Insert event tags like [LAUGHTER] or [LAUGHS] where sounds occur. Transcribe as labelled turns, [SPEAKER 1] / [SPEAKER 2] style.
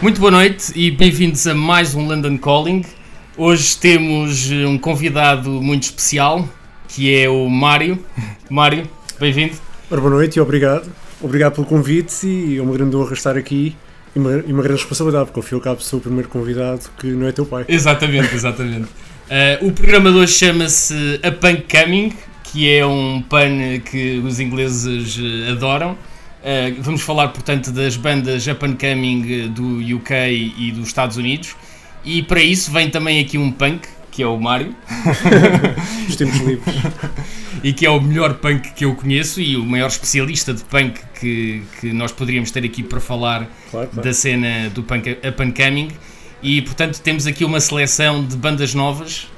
[SPEAKER 1] Muito boa noite e bem-vindos a mais um London Calling. Hoje temos um convidado muito especial, que é o Mário. [LAUGHS] Mário, bem-vindo.
[SPEAKER 2] Boa noite e obrigado. Obrigado pelo convite e é uma grande honra estar aqui e uma, e uma grande responsabilidade, porque ao fim e ao cabo sou o primeiro convidado que não é teu pai.
[SPEAKER 1] Exatamente, exatamente. Uh, [LAUGHS] o programa de hoje chama-se A Punk Coming, que é um pan que os ingleses eh, adoram. Uh, vamos falar, portanto, das bandas Japan Coming do UK e dos Estados Unidos. E para isso vem também aqui um punk, que é o Mário. [LAUGHS]
[SPEAKER 2] Os tempos livres. [LAUGHS]
[SPEAKER 1] e que é o melhor punk que eu conheço e o maior especialista de punk que, que nós poderíamos ter aqui para falar
[SPEAKER 2] Claro, claro.
[SPEAKER 1] da cena do punk, a Punk Coming. E portanto temos aqui uma seleção de bandas novas